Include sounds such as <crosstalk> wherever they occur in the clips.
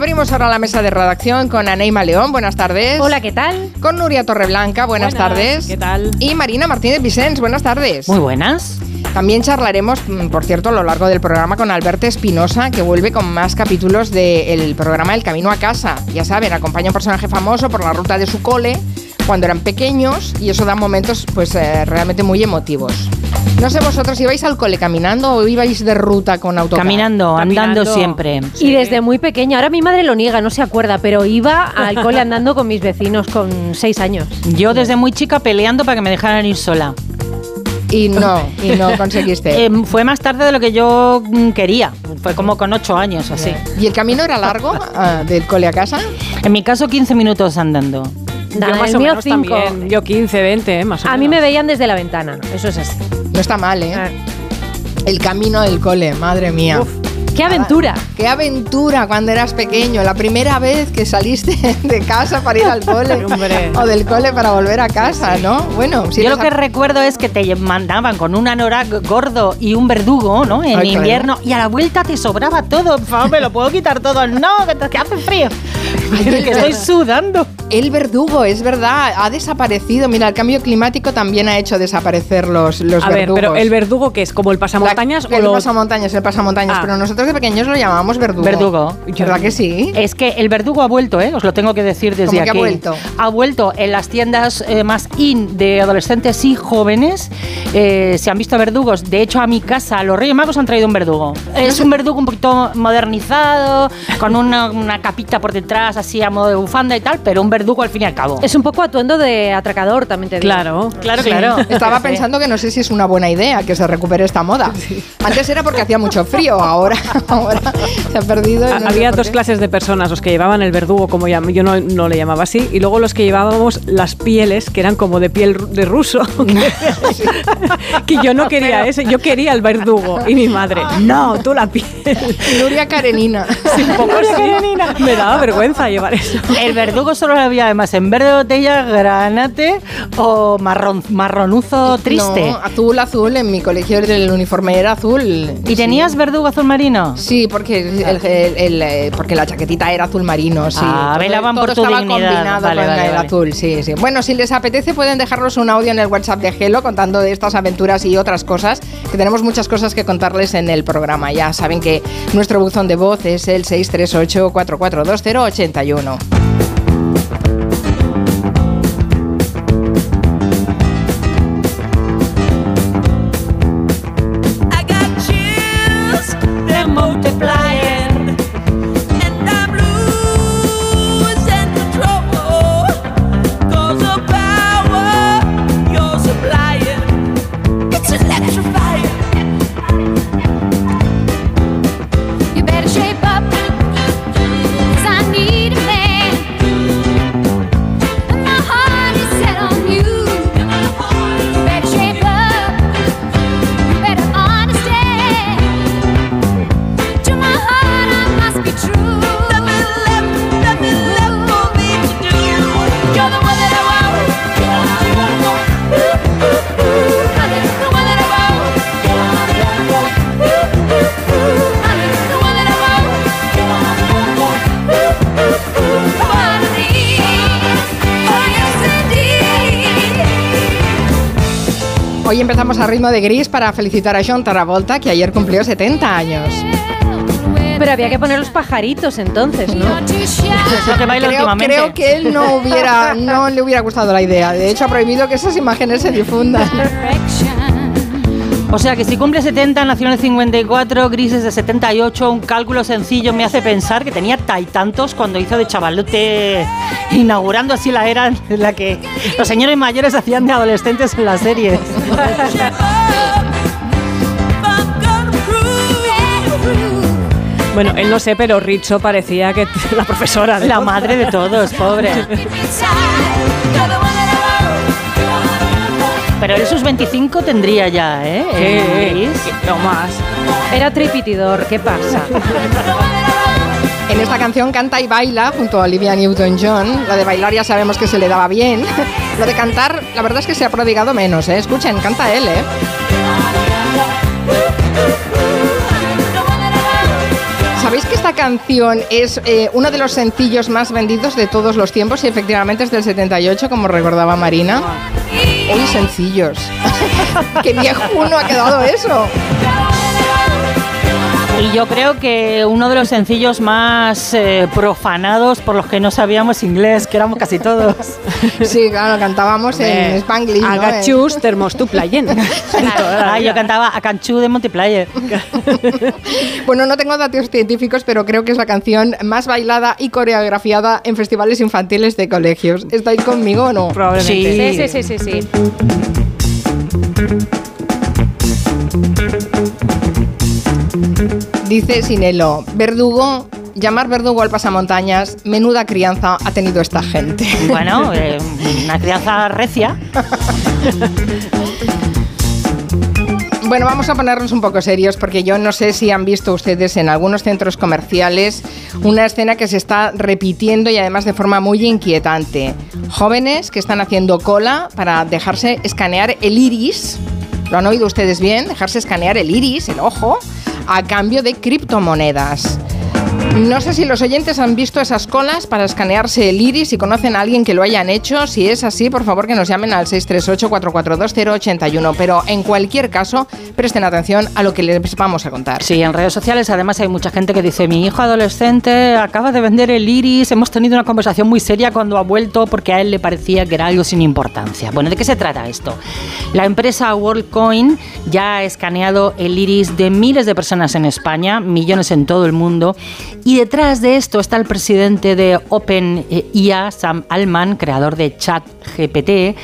Abrimos ahora la mesa de redacción con Aneima León, buenas tardes. Hola, ¿qué tal? Con Nuria Torreblanca, buenas, tardes. ¿Qué tal? Y Marina Martínez Vicens, buenas tardes. Muy buenas. También charlaremos, mm, por cierto, a lo largo del programa con Alberto Espinosa, que vuelve con más capítulos del programa El Camino a Casa. Ya saben, acompaña a un personaje famoso por la ruta de su cole cuando eran pequeños y eso da momentos pues eh, realmente muy emotivos. No sé vosotros, ¿ibais al cole caminando o ibais de ruta con autocar? Caminando, andando siempre. Y desde muy pequeña, ahora mi madre lo niega, no se acuerda, pero iba al cole <laughs> andando con mis vecinos con seis años. Yo desde muy chica peleando para que me dejaran ir sola. Y no, y no <laughs> conseguiste. Eh, fue más tarde de lo que yo mm, quería. Fue como con ocho años, así. ¿Y el camino era largo <laughs> ah, del cole a casa? En mi caso, 15 minutos andando. Yo más o mío menos cinco. también. Yo 15, 20, ¿eh? más o A mí menos. me veían desde la ventana, eso es así. No está mal, ¿eh? Ah, El camino del cole, madre mía. ¡Qué aventura! Qué aventura cuando eras pequeño, la primera vez que saliste <laughs> de casa para ir al cole <laughs> o del cole para volver a casa, ¿no? Bueno, si yo lo que recuerdo es que te mandaban con un anorak gordo y un verdugo, ¿no? En Ay, claro. invierno y a la vuelta te sobraba todo. Por favor, me lo puedo quitar todo. No, que, te- que hace frío. <laughs> Estoy sudando. el verdugo, es verdad, ha desaparecido. Mira, el cambio climático también ha hecho desaparecer los, los A ver, verdugos. pero el verdugo que es como el pasamontañas La- o el lo pasamontañas, el pasamontañas, Ah. pero nosotros de pequeños lo llamábamos verdugo. Verdugo. ¿Verdad que sí? Es que el verdugo ha vuelto, ¿eh? Os lo tengo que decir desde ¿Cómo que ha aquí. vuelto? Ha vuelto en las tiendas eh, más in de adolescentes y jóvenes. eh, se han visto verdugos. De hecho, a mi casa los Reyes Magos han traído un verdugo. Es un verdugo un poquito modernizado, con una, una capita por detrás, así a modo de bufanda y tal, pero un verdugo al fin y al cabo. Es un poco atuendo de atracador, también te digo. Claro. Claro, Sí. claro. <laughs> Estaba Sí. pensando que no sé si es una buena idea que se recupere esta moda. <laughs> Antes era porque hacía mucho frío, ahora, <laughs> ahora se ha perdido. no Había dos clases de personas, los que llevaban el verdugo, como yo no, no le llamaba así, y luego los que llevábamos las pieles, que eran como de piel de ruso, que yo no quería ese, yo quería el verdugo, y mi madre, no, tú la piel. Nuria Karenina. Un poco así. Me daba vergüenza llevar eso. <laughs> El verdugo solo había además en verde botella, granate o marrón, marronuzo triste. No, azul, azul. En mi colegio el uniforme era azul. ¿Y tenías verdugo azul marino? Sí, porque, el, el- el, eh, porque la chaquetita era azul marino, sí. Ah, velaban por tu estaba dignidad. combinado Vale, con vale, el vale. azul, sí, sí. Bueno, si les apetece pueden dejarnos un audio en el WhatsApp de Gelo contando de estas aventuras y otras cosas, que tenemos muchas cosas que contarles en el programa. Ya saben que nuestro buzón de voz es el 638 442081. desayuno empezamos a ritmo de gris para felicitar a John Travolta, que ayer cumplió 70 años. Pero había que poner los pajaritos entonces, ¿no? You're too shy. Es lo que baila Creo, últimamente. creo que él no hubiera, no le hubiera gustado la idea. De hecho, ha prohibido que esas imágenes se difundan. <laughs> O sea que si cumple 70, nació en el 54, Grises de 78, un cálculo sencillo me hace pensar que tenía tantos cuando hizo de chavalote, inaugurando así la era en la que los señores mayores hacían de adolescentes en las series. Bueno, él no sé, pero Richo parecía que <laughs> la profesora de La madre de todos, pobre. <laughs> Pero él sus 25 tendría ya, ¿eh? Gris. Sí, no más. Era tripitidor, ¿qué pasa? En esta canción canta y baila junto a Olivia Newton-John. Lo de bailar ya sabemos que se le daba bien. <laughs> Lo de cantar, la verdad es que se ha prodigado menos, ¿eh? Escuchen, canta él, ¿eh? ¿Sabéis que esta canción es eh, uno de los sencillos más vendidos de todos los tiempos y efectivamente es del 78, como recordaba Marina. Uy, sencillos. <laughs> Qué viejo uno ha quedado eso. Y yo creo que uno de los sencillos más eh, profanados por los que no sabíamos inglés, que éramos casi todos. <laughs> Sí, claro, cantábamos en Spanglish. ¿no? Agachus playen. <laughs> <laughs> Ah, yo cantaba a Canchú de Multiplayer. Bueno, no tengo datos científicos, pero creo que es la canción más bailada y coreografiada en festivales infantiles de colegios. ¿Estáis conmigo o no? Probablemente. Sí, sí, sí, sí, sí. Dice Sinelo, verdugo, llamar verdugo al pasamontañas, menuda crianza ha tenido esta gente. <laughs> Bueno, eh, una crianza recia. Bueno, vamos a ponernos un poco serios porque yo no sé si han visto ustedes en algunos centros comerciales una escena que se está repitiendo y además de forma muy inquietante. Jóvenes que están haciendo cola para dejarse escanear el iris. ¿Lo han oído ustedes bien? Dejarse escanear el iris, el ojo, a cambio de criptomonedas. No sé si los oyentes han visto esas colas para escanearse el iris y conocen a alguien que lo hayan hecho. Si es así, por favor que nos llamen al 638-442-081. Pero en cualquier caso, presten atención a lo que les vamos a contar. Sí, en redes sociales además hay mucha gente que dice, mi hijo adolescente acaba de vender el iris, hemos tenido una conversación muy seria cuando ha vuelto porque a él le parecía que era algo sin importancia. Bueno, ¿de qué se trata esto? La empresa WorldCoin ya ha escaneado el iris de miles de personas en España, millones en todo el mundo, y detrás de esto está el presidente de OpenIA, Sam Altman, creador de ChatGPT,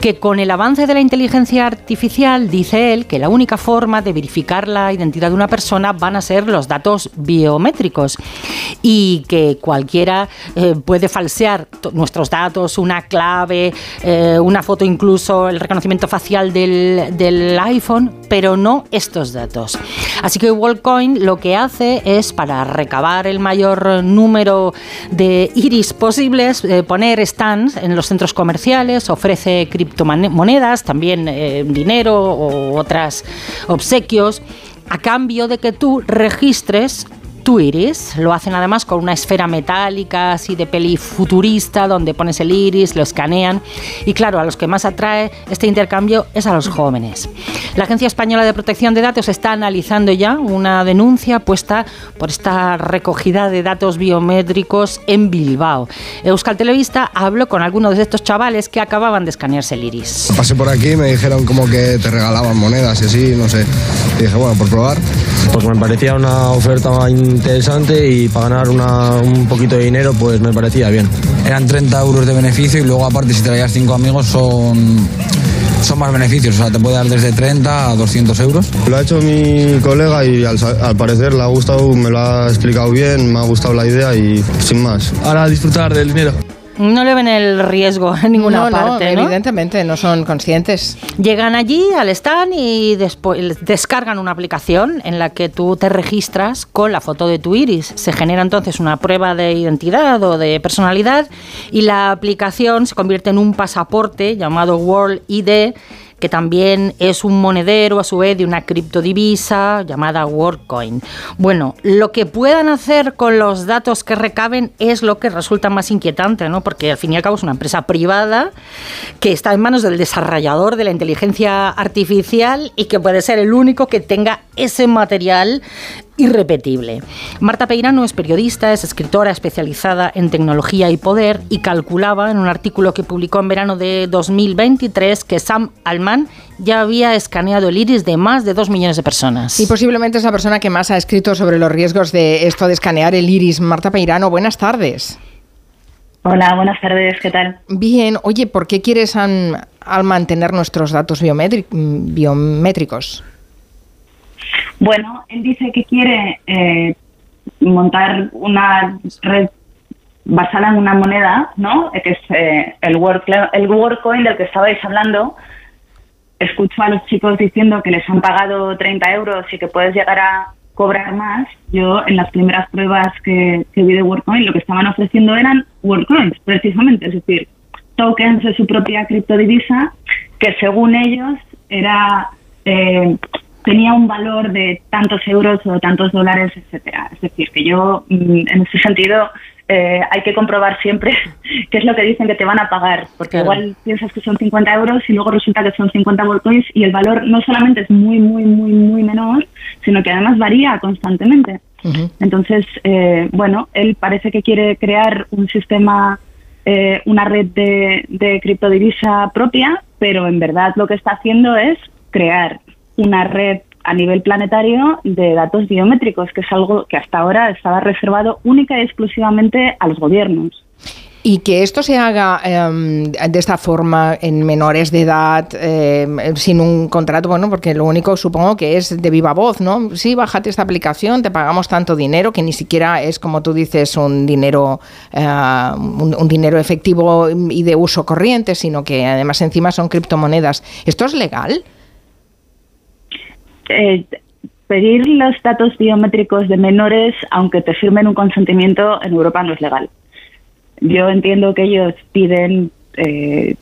que con el avance de la inteligencia artificial, dice él, que la única forma de verificar la identidad de una persona van a ser los datos biométricos y que cualquiera eh, puede falsear nuestros datos, una clave, eh, una foto incluso, el reconocimiento facial del, del iPhone, pero no estos datos. Así que WorldCoin lo que hace es para recabar el mayor número de iris posibles, eh, poner stands en los centros comerciales, ofrece criptomonedas, también eh, dinero o otras obsequios, a cambio de que tú registres tu iris. Lo hacen además con una esfera metálica así de peli futurista donde pones el iris, lo escanean y claro, a los que más atrae este intercambio es a los jóvenes. La Agencia Española de Protección de Datos está analizando ya una denuncia puesta por esta recogida de datos biométricos en Bilbao. Euskal Televista habló con algunos de estos chavales que acababan de escanearse el iris. Pasé por aquí y me dijeron como que te regalaban monedas y así, no sé. Y dije, bueno, por probar. Pues me parecía una oferta interesante y para ganar una- un poquito de dinero pues me parecía bien. Eran 30 euros de beneficio y luego aparte si traías 5 amigos son, son más beneficios. O sea, te puede dar desde 30 a 200 euros. Lo ha hecho mi colega y al parecer le ha gustado, me lo ha explicado bien, me ha gustado la idea y sin más. Ahora disfrutar del dinero. No le ven el riesgo en ninguna no, parte, no, ¿no? evidentemente no son conscientes. Llegan allí al stand y después descargan una aplicación en la que tú te registras con la foto de tu iris. Se genera entonces una prueba de identidad o de personalidad y la aplicación se convierte en un pasaporte llamado World ID que también es un monedero a su vez de una criptodivisa llamada WorldCoin. Bueno, lo que puedan hacer con los datos que recaben es lo que resulta más inquietante, ¿no? Porque al fin y al cabo es una empresa privada que está en manos del desarrollador de la inteligencia artificial y que puede ser el único que tenga ese material irrepetible. Marta Peirano es periodista, es escritora especializada en tecnología y poder y calculaba en un artículo que publicó en verano de 2023 que Sam Altman ya había escaneado el iris de más de dos millones de personas. Y posiblemente es la persona que más ha escrito sobre los riesgos de esto de escanear el iris. Marta Peirano, buenas tardes. Hola, buenas tardes, ¿qué tal? Bien, oye, ¿por qué quieres al mantener nuestros datos biométri- biométricos? Bueno, él dice que quiere eh, montar una red basada en una moneda, ¿no? Eh, Que es eh, el, World, el del que estabais hablando. Escucho a los chicos diciendo que les han pagado 30 euros y que puedes llegar a cobrar más. Yo, en las primeras pruebas que, vi de WorldCoin, lo que estaban ofreciendo eran WorldCoins, precisamente, es decir, tokens de su propia criptodivisa, que según ellos era eh, tenía un valor de tantos euros o tantos dólares, etcétera. Es decir, que yo, mm, en ese sentido, eh, hay que comprobar siempre <laughs> qué es lo que dicen que te van a pagar, porque Claro. igual piensas que son 50 euros y luego resulta que son 50 Volcoins y el valor no solamente es muy, muy, muy, muy menor, sino que además varía constantemente. Entonces, eh, bueno, él parece que quiere crear un sistema, eh, una red de, de criptodivisa propia, pero en verdad lo que está haciendo es crear una red a nivel planetario de datos biométricos, que es algo que hasta ahora estaba reservado única y exclusivamente a los gobiernos. Y que esto se haga em, de esta forma en menores de edad, em, sin un contrato, bueno, porque lo único supongo que es de viva voz, ¿no? Sí, bájate esta aplicación, te pagamos tanto dinero, que ni siquiera es, como tú dices, un dinero, eh, un dinero efectivo y de uso corriente, sino que además encima son criptomonedas. ¿Esto es legal? Eh, pedir los datos biométricos de menores, aunque te firmen un consentimiento, en Europa no es legal. Yo entiendo que ellos piden eh,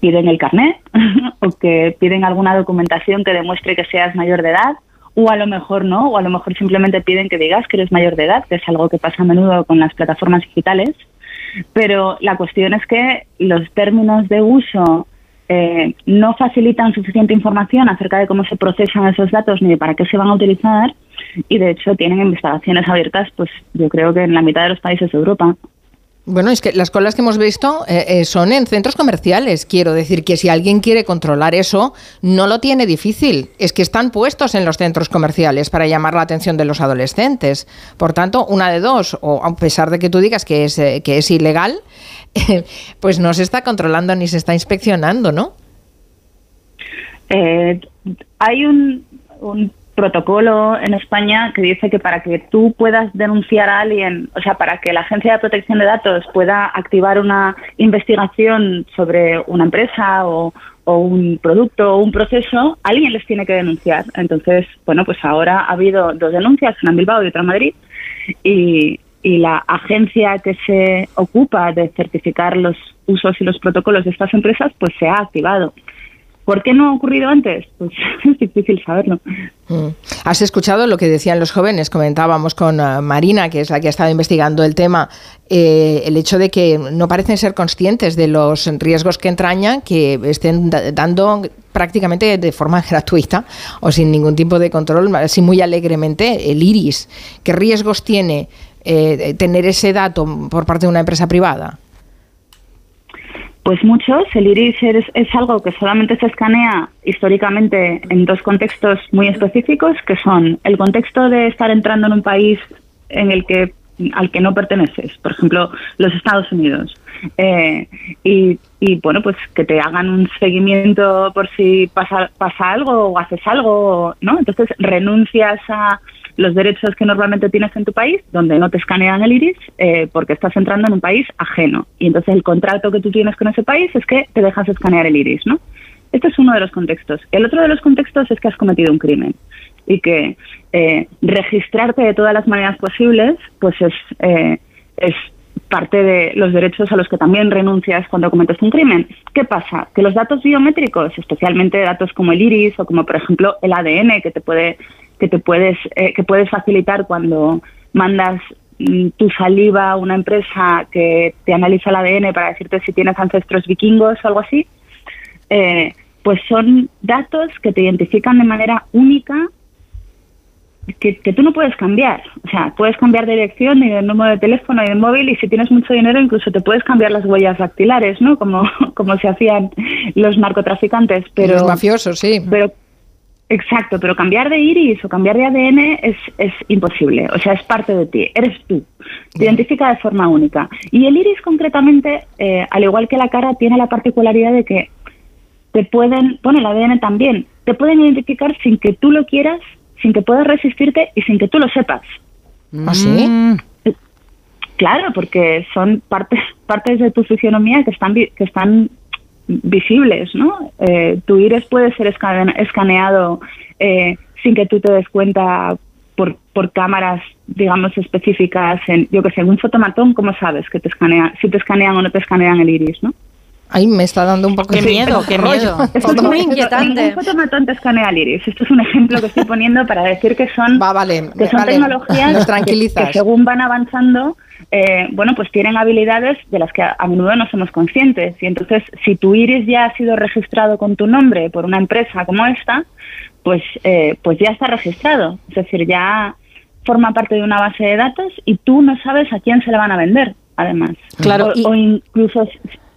piden el carnet <laughs> o que piden alguna documentación que demuestre que seas mayor de edad o a lo mejor no, o a lo mejor simplemente piden que digas que eres mayor de edad, que es algo que pasa a menudo con las plataformas digitales. Pero la cuestión es que los términos de uso eh, no facilitan suficiente información acerca de cómo se procesan esos datos ni de para qué se van a utilizar y de hecho tienen investigaciones abiertas pues yo creo que en la mitad de los países de Europa. Bueno, es que las colas que hemos visto eh, eh, son en centros comerciales. Quiero decir que si alguien quiere controlar eso, no lo tiene difícil. Es que están puestos en los centros comerciales para llamar la atención de los adolescentes. Por tanto, una de dos, o a pesar de que tú digas que es, eh, que es ilegal, <laughs> pues no se está controlando ni se está inspeccionando, ¿no? Eh, hay un, un protocolo en España que dice que para que tú puedas denunciar a alguien, o sea, para que la Agencia de Protección de Datos pueda activar una investigación sobre una empresa o, un producto o un proceso, alguien les tiene que denunciar. Entonces, bueno, pues ahora ha habido dos denuncias, una en Bilbao y otra en Madrid, y, y la agencia que se ocupa de certificar los usos y los protocolos de estas empresas, pues se ha activado. ¿Por qué no ha ocurrido antes? Pues <laughs> es difícil saberlo. Mm. ¿Has escuchado lo que decían los jóvenes? Comentábamos con uh, Marina, que es la que ha estado investigando el tema, eh, el hecho de que no parecen ser conscientes de los riesgos que entrañan, que estén da dando prácticamente de forma <laughs> gratuita o sin ningún tipo de control, así muy alegremente, el iris. ¿Qué riesgos tiene eh, tener ese dato por parte de una empresa privada? Pues muchos. El iris es, es, algo que solamente se escanea históricamente en dos contextos muy específicos, que son el contexto de estar entrando en un país en el que al que no perteneces, por ejemplo, los Estados Unidos. Eh, y, y, bueno, pues que te hagan un seguimiento por si pasa, pasa algo o haces algo, ¿no? Entonces renuncias a los derechos que normalmente tienes en tu país, donde no te escanean el iris, eh, porque estás entrando en un país ajeno. Y entonces el contrato que tú tienes con ese país es que te dejas escanear el iris, ¿no? Este es uno de los contextos. El otro de los contextos es que has cometido un crimen y que eh, registrarte de todas las maneras posibles, pues es, eh, es parte de los derechos a los que también renuncias cuando cometes un crimen. ¿Qué pasa? Que los datos biométricos, especialmente datos como el iris o como por ejemplo el ADN que te puede que te puedes eh, que puedes facilitar cuando mandas mm, tu saliva a una empresa que te analiza el ADN para decirte si tienes ancestros vikingos o algo así, eh, pues son datos que te identifican de manera única que, que, tú no puedes cambiar. O sea, puedes cambiar de dirección y de número de teléfono y de móvil y si tienes mucho dinero incluso te puedes cambiar las huellas dactilares, ¿no? Como, <laughs> como se hacían los narcotraficantes. Pero, los mafiosos, sí. Pero, exacto, pero cambiar de iris o cambiar de ADN es, es imposible. O sea, es parte de ti, eres tú. Te identifica de forma única. Y el iris concretamente, eh, al igual que la cara, tiene la particularidad de que te pueden, bueno, el ADN también, te pueden identificar sin que tú lo quieras sin que puedas resistirte y sin que tú lo sepas. ¿Ah, sí? Claro, porque son partes <laughs> partes de tu fisionomía que están que están visibles, ¿no? Eh, tu iris puede ser escaneado eh, sin que tú te des cuenta por, por cámaras, digamos, específicas en, yo que sé, en un fotomatón, ¿cómo sabes que te escanea, si te escanean o no te escanean el iris, ¿no? Ay, me está dando un poco de miedo, qué rollo. miedo. Esto Todo es- esto. inquietante. Ningún fotomatón te escanea el iris. Esto es un ejemplo que estoy poniendo para decir que son, Va, vale, que son vale. tecnologías Nos que, tranquilizas. que según van avanzando, eh, bueno, pues tienen habilidades de las que a, a menudo no somos conscientes. Y entonces, si tu iris ya ha sido registrado con tu nombre por una empresa como esta, pues, eh, pues ya está registrado. Es decir, ya forma parte de una base de datos y tú no sabes a quién se le van a vender, además. Claro, O, y- o incluso,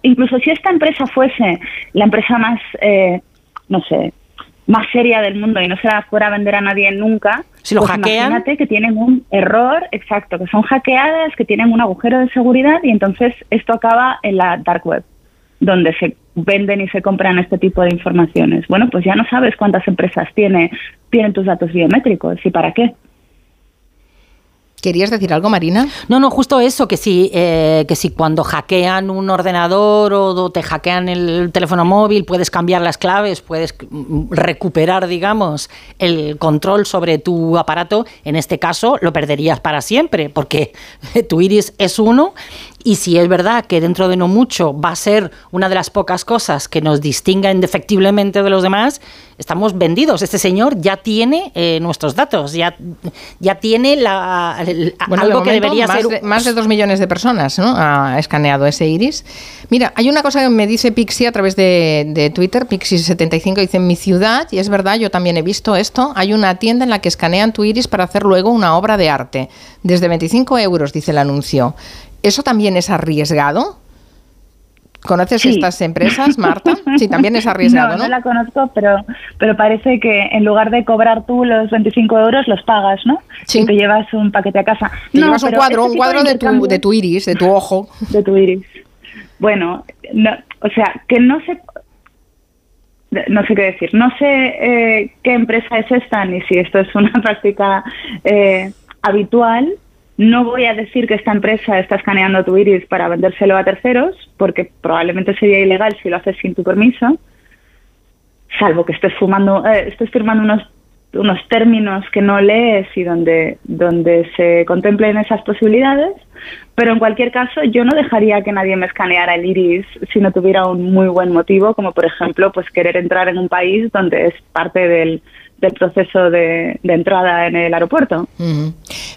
incluso si esta empresa fuese la empresa más, eh, no sé, más seria del mundo y no se la fuera a vender a nadie nunca, Si lo pues hackean. imagínate que tienen un error, exacto, que son hackeadas, que tienen un agujero de seguridad y entonces esto acaba en la dark web, donde se venden y se compran este tipo de informaciones. Bueno, pues ya no sabes cuántas empresas tiene, tienen tus datos biométricos y para qué. ¿Querías decir algo, Marina? No, no, justo eso, que si, eh, que si cuando hackean un ordenador o te hackean el teléfono móvil, puedes cambiar las claves, puedes mm, recuperar, digamos, el control sobre tu aparato, en este caso lo perderías para siempre, porque <laughs> tu iris es uno y si es verdad que dentro de no mucho va a ser una de las pocas cosas que nos distinga indefectiblemente de los demás, estamos vendidos. Este señor ya tiene eh, nuestros datos, ya, ya tiene la, el- Bueno, de algo que debería más ser... De, más de dos millones de personas ¿no? ha escaneado ese iris. Mira, hay una cosa que me dice Pixie a través de, de Twitter, Pixie75 dice en mi ciudad, y es verdad, yo también he visto esto, hay una tienda en la que escanean tu iris para hacer luego una obra de arte. Desde 25 euros, dice el anuncio. ¿Eso también es arriesgado? ¿Conoces Sí. estas empresas, Marta? <laughs> Sí, también es arriesgado, no, ¿no? no la conozco, pero, pero parece que en lugar de cobrar tú los 25 euros, los pagas, ¿no? Sí. Y te llevas un paquete a casa. Te No, llevas un cuadro, este un cuadro de tu, de tu iris, de tu ojo. <laughs> de tu iris. Bueno, no, o sea, que no sé, no sé qué decir. No sé eh, qué empresa es esta ni si esto es una <laughs> práctica eh, habitual. No voy a decir que esta empresa está escaneando tu iris para vendérselo a terceros, porque probablemente sería ilegal si lo haces sin tu permiso, salvo que estés fumando, eh, estés firmando unos unos términos que no lees y donde donde se contemplen esas posibilidades, pero en cualquier caso yo no dejaría que nadie me escaneara el iris si no tuviera un muy buen motivo, como por ejemplo pues querer entrar en un país donde es parte del, del proceso de, entrada en el aeropuerto.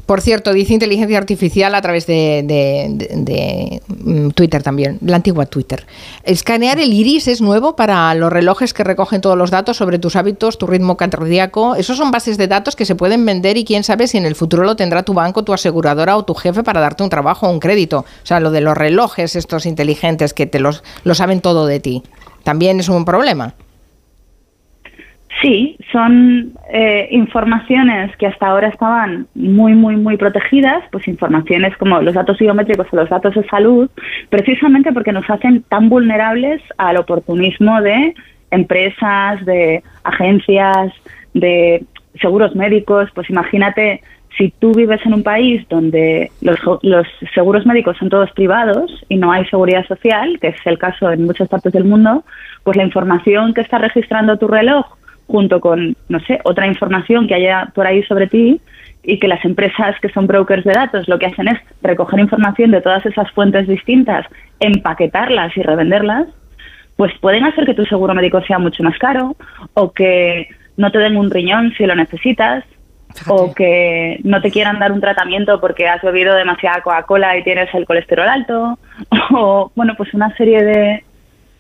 Por cierto, dice inteligencia artificial a través de, de- de- de, mm, Twitter también, la antigua Twitter. Escanear el iris es nuevo para los relojes que recogen todos los datos sobre tus hábitos, tu ritmo cardíaco. Esos son bases de datos que se pueden vender y quién sabe si en el futuro lo tendrá tu banco, tu aseguradora o tu jefe para darte un trabajo o un crédito. O sea, lo de los relojes estos inteligentes que te los lo saben todo de ti. También es un problema. Sí, son eh, informaciones que hasta ahora estaban muy, muy, muy protegidas, pues informaciones como los datos biométricos o los datos de salud, precisamente porque nos hacen tan vulnerables al oportunismo de empresas, de agencias, de seguros médicos. Pues imagínate si tú vives en un país donde los, los seguros médicos son todos privados y no hay seguridad social, que es el caso en muchas partes del mundo, pues la información que está registrando tu reloj junto con, no sé, otra información que haya por ahí sobre ti y que las empresas que son brokers de datos lo que hacen es recoger información de todas esas fuentes distintas, empaquetarlas y revenderlas, pues pueden hacer que tu seguro médico sea mucho más caro o que no te den un riñón si lo necesitas o que no te quieran dar un tratamiento porque has bebido demasiada Coca-Cola y tienes el colesterol alto <laughs> o bueno, pues una serie de,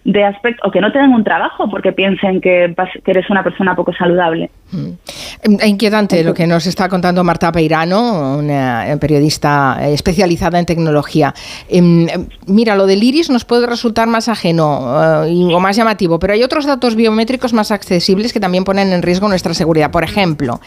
de aspectos o que no te den un trabajo porque piensen que, vas- que eres una persona poco saludable. Eh, Inquietante lo que nos está contando Marta Peirano, una eh, periodista eh, especializada en tecnología. Em, em, Mira, lo del iris nos puede resultar más ajeno eh, o más llamativo, pero hay otros datos biométricos más accesibles que también ponen en riesgo nuestra seguridad. Por ejemplo,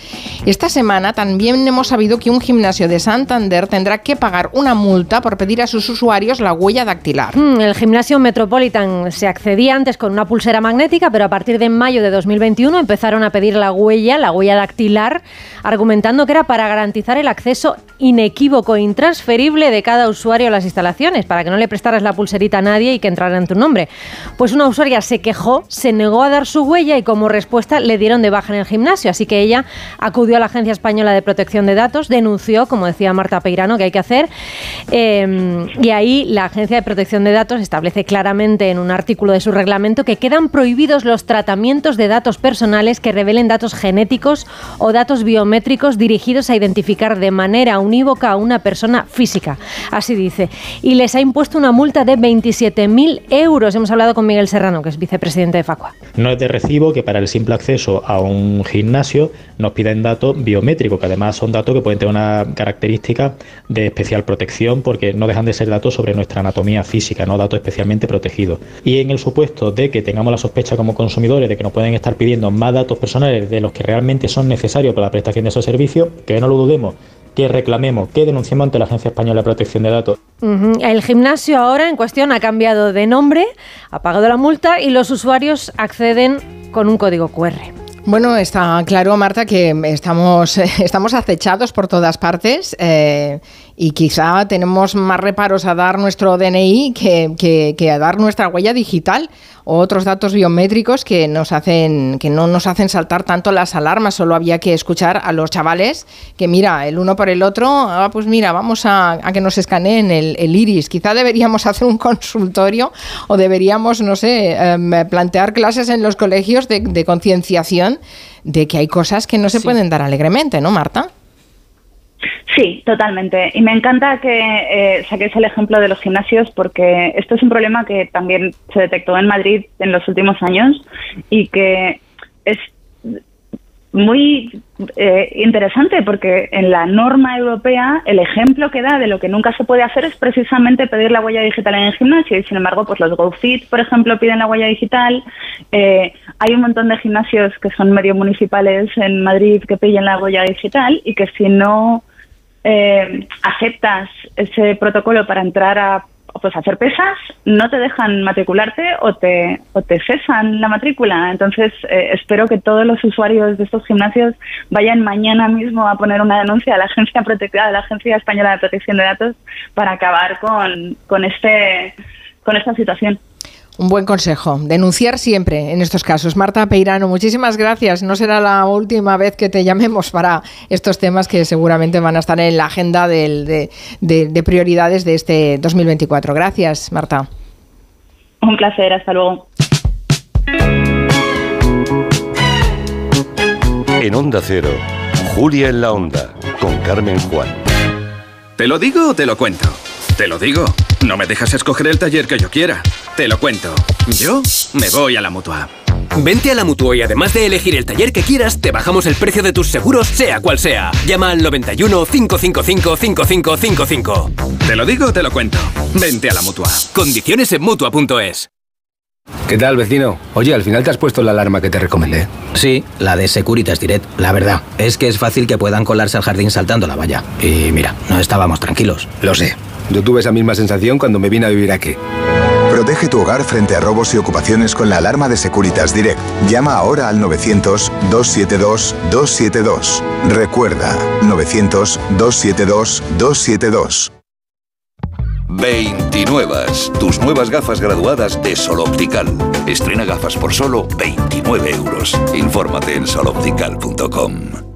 esta semana también hemos sabido que un gimnasio de Santander tendrá que pagar una multa por pedir a sus usuarios la huella dactilar. Mm, El gimnasio Metropolitan se accedía antes con una pulsera magnética, pero a partir de mayo de 2021 empezaron a pedir la huella, la huella dactilar, argumentando que era para garantizar el acceso inequívoco intransferible de cada usuario a las instalaciones, para que no le prestaras la pulserita a nadie y que entrara en tu nombre. Pues una usuaria se quejó, se negó a dar su huella y como respuesta le dieron de baja en el gimnasio, así que ella acudió a la Agencia Española de Protección de Datos, denunció, como decía Marta Peirano, que hay que hacer, eh, y ahí la Agencia de Protección de Datos establece claramente en un artículo de su reglamento que quedan prohibidos los tratamientos de datos personales que revelen datos genéticos o datos biométricos dirigidos a identificar de manera unívoca a una persona física. Así dice. Y les ha impuesto una multa de 27.000 euros. Hemos hablado con Miguel Serrano, que es vicepresidente de Facua. No es de recibo que para el simple acceso a un gimnasio nos piden datos biométricos, que además son datos que pueden tener una característica de especial protección porque no dejan de ser datos sobre nuestra anatomía física, no datos especialmente protegidos. Y en el supuesto de que tengamos la sospecha como consumidores de que nos pueden estar pidiendo más datos personales de los que realmente son necesarios para la prestación de esos servicios, que no lo dudemos, que reclamemos, que denunciemos ante la Agencia Española de Protección de Datos. El gimnasio ahora en cuestión ha cambiado de nombre, ha pagado la multa y los usuarios acceden con un código QR. Bueno, está claro, Marta, que estamos, <laughs> estamos acechados por todas partes eh, y quizá tenemos más reparos a dar nuestro DNI que, que- que a dar nuestra huella digital o otros datos biométricos que nos hacen que no nos hacen saltar tanto las alarmas. Solo había que escuchar a los chavales que mira el uno por el otro. ah, pues mira, vamos a, a que nos escaneen el, el iris. Quizá deberíamos <laughs> hacer un consultorio o deberíamos, no sé, em, plantear clases en los colegios de, de concienciación de que hay cosas que no se pueden dar alegremente, ¿no, Marta? Sí, totalmente. Y me encanta que eh, saquéis el ejemplo de los gimnasios porque esto es un problema que también se detectó en Madrid en los últimos años y que es muy eh, interesante porque en la norma europea el ejemplo que da de lo que nunca se puede hacer es precisamente pedir la huella digital en el gimnasio y sin embargo pues los GoFit por ejemplo piden la huella digital Eh, hay un montón de gimnasios que son medio municipales en Madrid que piden la huella digital y que si no eh, aceptas ese protocolo para entrar a pues hacer pesas, no te dejan matricularte o te, o te cesan la matrícula. Entonces, eh, espero que todos los usuarios de estos gimnasios vayan mañana mismo a poner una denuncia a la Agencia a la Agencia Española de Protección de Datos, para acabar con, con, este, con esta situación. Un buen consejo. Denunciar siempre en estos casos. Marta Peirano, muchísimas gracias. No será la última vez que te llamemos para estos temas que seguramente van a estar en la agenda del- de, de- de prioridades de este 2024. Gracias, Marta. Un placer, hasta luego. En Onda Cero, Julia en la Onda, con Carmen Juan. ¿Te lo digo o te lo cuento? Te lo digo. No me dejas escoger el taller que yo quiera. Te lo cuento. Yo me voy a la mutua. Vente a la Mutua y además de elegir el taller que quieras, te bajamos el precio de tus seguros, sea cual sea. Llama al 91 555 5555. Te lo digo o te lo cuento. Vente a la mutua. Condiciones en Mutua.es. ¿Qué tal, vecino? Oye, al final te has puesto la alarma que te recomendé. Sí, la de Securitas Direct. La verdad, es que es fácil que puedan colarse al jardín saltando la valla. Y mira, no estábamos tranquilos. Lo sé. Yo tuve esa misma sensación cuando me vine a vivir aquí. Protege tu hogar frente a robos y ocupaciones con la alarma de Securitas Direct. Llama ahora al 900-272-272. Recuerda, 900-272-272. 29. Tus nuevas gafas graduadas de Sol Optical. Estrena gafas por solo 29 euros. Infórmate en soloptical.com.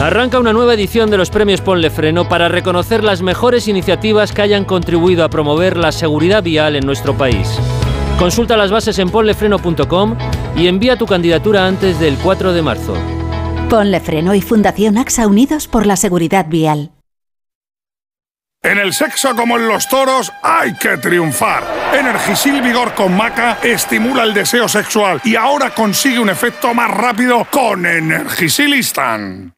Arranca una nueva edición de los premios Ponle Freno para reconocer las mejores iniciativas que hayan contribuido a promover la seguridad vial en nuestro país. Consulta las bases en ponlefreno.com y envía tu candidatura antes del 4 de marzo. Ponle Freno y Fundación AXA Unidos por la Seguridad Vial. En el sexo como en los toros hay que triunfar. Energisil Vigor con Maca estimula el deseo sexual y ahora consigue un efecto más rápido con Energisilistan.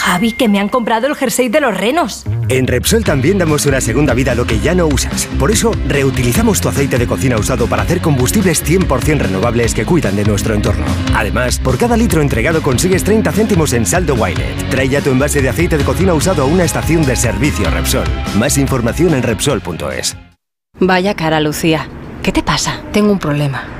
Javi, que me han comprado el jersey de los renos. En Repsol también damos una segunda vida a lo que ya no usas. Por eso, reutilizamos tu aceite de cocina usado para hacer combustibles 100% renovables que cuidan de nuestro entorno. Además, por cada litro entregado consigues 30 céntimos en saldo Wilet. Trae ya tu envase de aceite de cocina usado a una estación de servicio Repsol. Más información en Repsol.es. Vaya cara, Lucía. ¿Qué te pasa? Tengo un problema.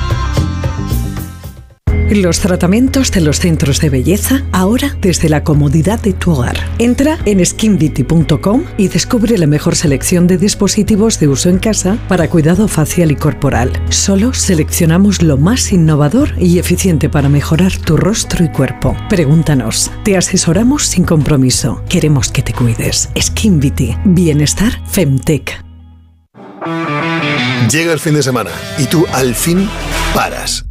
Los tratamientos de los centros de belleza ahora desde la comodidad de tu hogar. Entra en skinbeauty.com y descubre la mejor selección de dispositivos de uso en casa para cuidado facial y corporal. Solo seleccionamos lo más innovador y eficiente para mejorar tu rostro y cuerpo. Pregúntanos. Te asesoramos sin compromiso. Queremos que te cuides. Skin Beauty. Bienestar Femtech. Llega el fin de semana y tú al fin paras.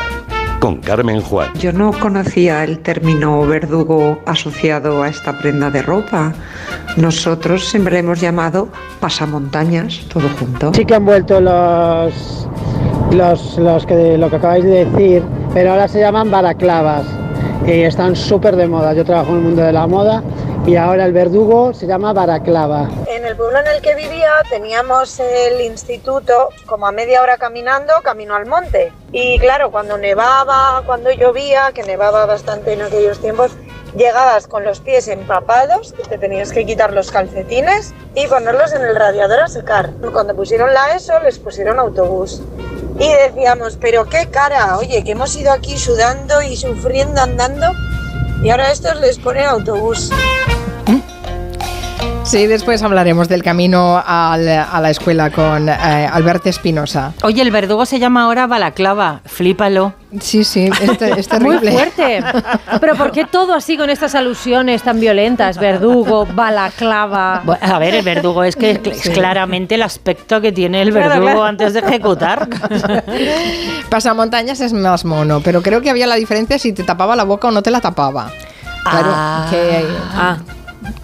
con Carmen Juan. Yo no conocía el término verdugo asociado a esta prenda de ropa. Nosotros siempre hemos llamado pasamontañas, todo junto. Sí que han vuelto los, los, los que, lo que acabáis de decir, pero ahora se llaman baraclavas y están súper de moda. Yo trabajo en el mundo de la moda y ahora el verdugo se llama baraclava. En el pueblo en el que vivía teníamos el instituto como a media hora caminando, camino al monte. Y claro, cuando nevaba, cuando llovía, que nevaba bastante en aquellos tiempos, llegabas con los pies empapados, te tenías que quitar los calcetines y ponerlos en el radiador a secar. Cuando pusieron la ESO, les pusieron autobús. Y decíamos, pero qué cara, oye, que hemos ido aquí sudando y sufriendo andando y ahora a estos les ponen autobús. Sí, después hablaremos del camino al- a la escuela con eh, Alberto Espinosa. Oye, el verdugo se llama ahora balaclava. Flípalo. Sí, sí, es, es <laughs> Muy terrible. fuerte. Pero ¿por qué todo así con estas alusiones tan violentas? Verdugo, balaclava. A ver, el verdugo es que es Sí. claramente el aspecto que tiene el verdugo claro. antes de ejecutar. <laughs> Pasamontañas es más mono, pero creo que había la diferencia si te tapaba la boca o no te la tapaba. Claro, Ah. que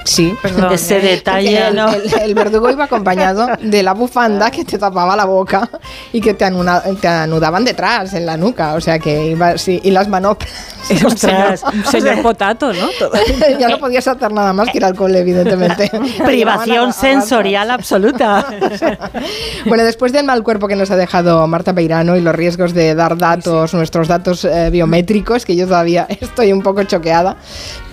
Sí, perdón. Ese detalle, el, ¿no? el- el verdugo iba acompañado de la bufanda que te tapaba la boca y que te, anuna- te anudaban detrás, en la nuca. O sea que iba, sí, y las manoplas. <laughs> Ostras, <laughs> un señor potato, ¿no? <laughs> Ya no podías hacer nada más que ir al cole, evidentemente. Privación sensorial absoluta. Bueno, después del mal cuerpo que nos ha dejado Marta Peirano y los riesgos de dar datos, nuestros datos eh, biométricos, que yo todavía estoy un poco choqueada,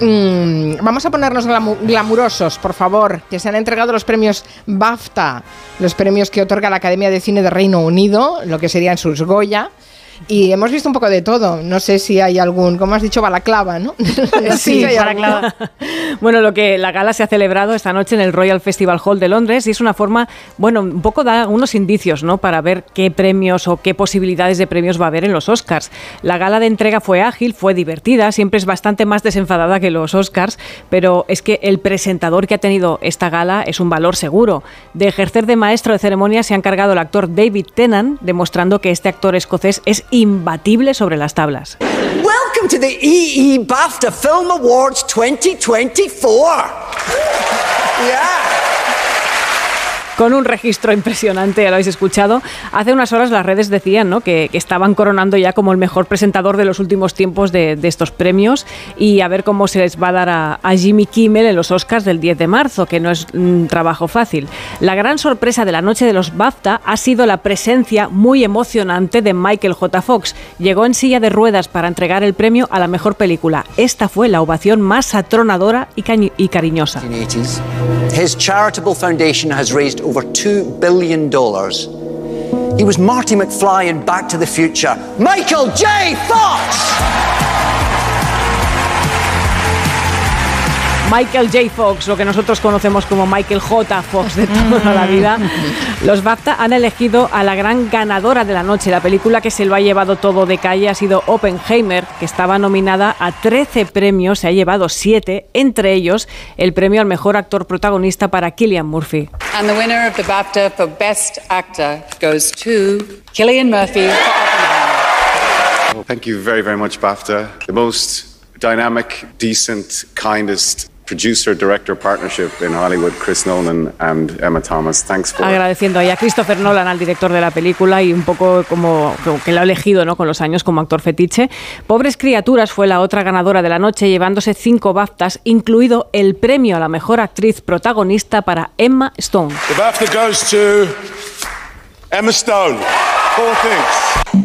mm, vamos a ponernos glamu- glamurosos, por favor, que se han entregado los premios BAFTA, los premios que otorga la Academia de Cine de Reino Unido, lo que serían sus Goya. Y hemos visto un poco de todo. No sé si hay algún, como has dicho, balaclava, ¿no? <laughs> Sí, hay balaclava. <laughs> Bueno, lo que la gala se ha celebrado esta noche en el Royal Festival Hall de Londres y es una forma, bueno, un poco da unos indicios, ¿no? Para ver qué premios o qué posibilidades de premios va a haber en los Oscars. La gala de entrega fue ágil, fue divertida, siempre es bastante más desenfadada que los Oscars, pero es que el presentador que ha tenido esta gala es un valor seguro. De ejercer de maestro de ceremonia se ha encargado el actor David Tennant, demostrando que este actor escocés es imbatible sobre las tablas. Welcome to the EE BAFTA Film Awards 2024. Yeah. Con un registro impresionante, ya lo habéis escuchado. Hace unas horas las redes decían ¿no? que, que estaban coronando ya como el mejor presentador de los últimos tiempos de, de estos premios y a ver cómo se les va a dar a, a Jimmy Kimmel en los Oscars del 10 de marzo, que no es un trabajo fácil. La gran sorpresa de la noche de los BAFTA ha sido la presencia muy emocionante de Michael J. Fox. Llegó en silla de ruedas para entregar el premio a la mejor película. Esta fue la ovación más atronadora y, y cariñosa. 1980s. His charitable foundation has raised over $2 billion. He was Marty McFly in Back to the Future. Michael J. Fox! Michael J. Fox, lo que nosotros conocemos como Michael J. Fox de toda la vida. Los BAFTA han elegido a la gran ganadora de la noche. La película que se lo ha llevado todo de calle ha sido Oppenheimer, que estaba nominada a 13 premios, se ha llevado 7, entre ellos el premio al mejor actor protagonista para Killian Murphy. And the winner of the BAFTA for Best Actor goes to Killian Murphy. Well, thank you very, very much, BAFTA. The most dynamic, decent, kindest producer director partnership in Hollywood, Chris Nolan and Emma Thomas. Thanks for Agradeciendo ahí a Christopher Nolan, al director de la película, y un poco como, como que lo ha elegido ¿no? con los años como actor fetiche. Pobres Criaturas fue la otra ganadora de la noche, llevándose cinco BAFTAs, incluido el premio a la mejor actriz protagonista para Emma Stone. The BAFTA goes to Emma Stone. Four things.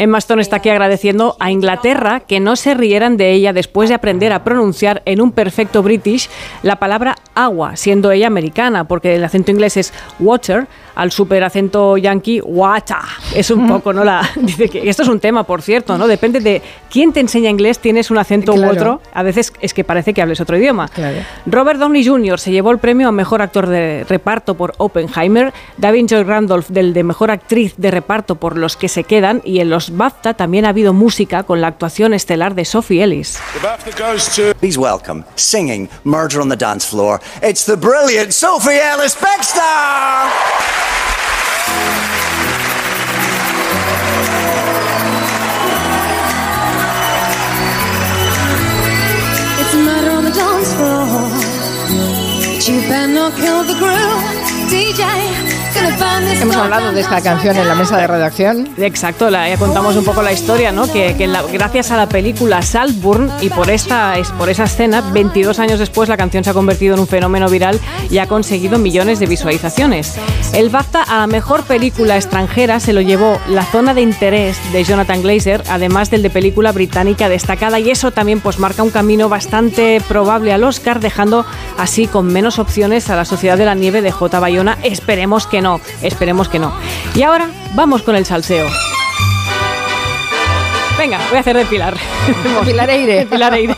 Emma Stone está aquí agradeciendo a Inglaterra que no se rieran de ella después de aprender a pronunciar en un perfecto british la palabra agua, siendo ella americana, porque el acento inglés es water, al super acento yankee water. Es un poco, ¿no? La, <laughs> dice que esto es un tema, por cierto, ¿no? Depende de quién te enseña inglés, tienes un acento u otro. A veces es que parece que hables otro idioma. Robert Downey Jr. se llevó el premio a mejor actor de reparto por Oppenheimer, David Joy Randolph del de mejor actriz de reparto por Los que se quedan y en los BAFTA también ha habido música con la actuación estelar de Sophie Ellis. The BAFTA goes to Please welcome, singing Murder on the Dance Floor. It's the brilliant Sophie Ellis Bextor! It's murder on the dance floor. But you better not kill the groove. DJ, Hemos hablado de esta canción en la mesa de redacción. Exacto, la, ya contamos un poco la historia, ¿no? Que, gracias a la película Saltburn y por esta, es por esa escena, 22 años después la canción se ha convertido en un fenómeno viral y ha conseguido millones de visualizaciones. El BAFTA a la mejor película extranjera se lo llevó La zona de interés de Jonathan Glazer, además del de película británica destacada y eso también pues marca un camino bastante probable al Oscar, dejando así con menos opciones a la Sociedad de la Nieve de J. Bayona. Esperemos que no, esperemos que no. Y ahora vamos con el salseo. Venga, voy a hacer de Pilar. Pilar Eire. Pilar Eire.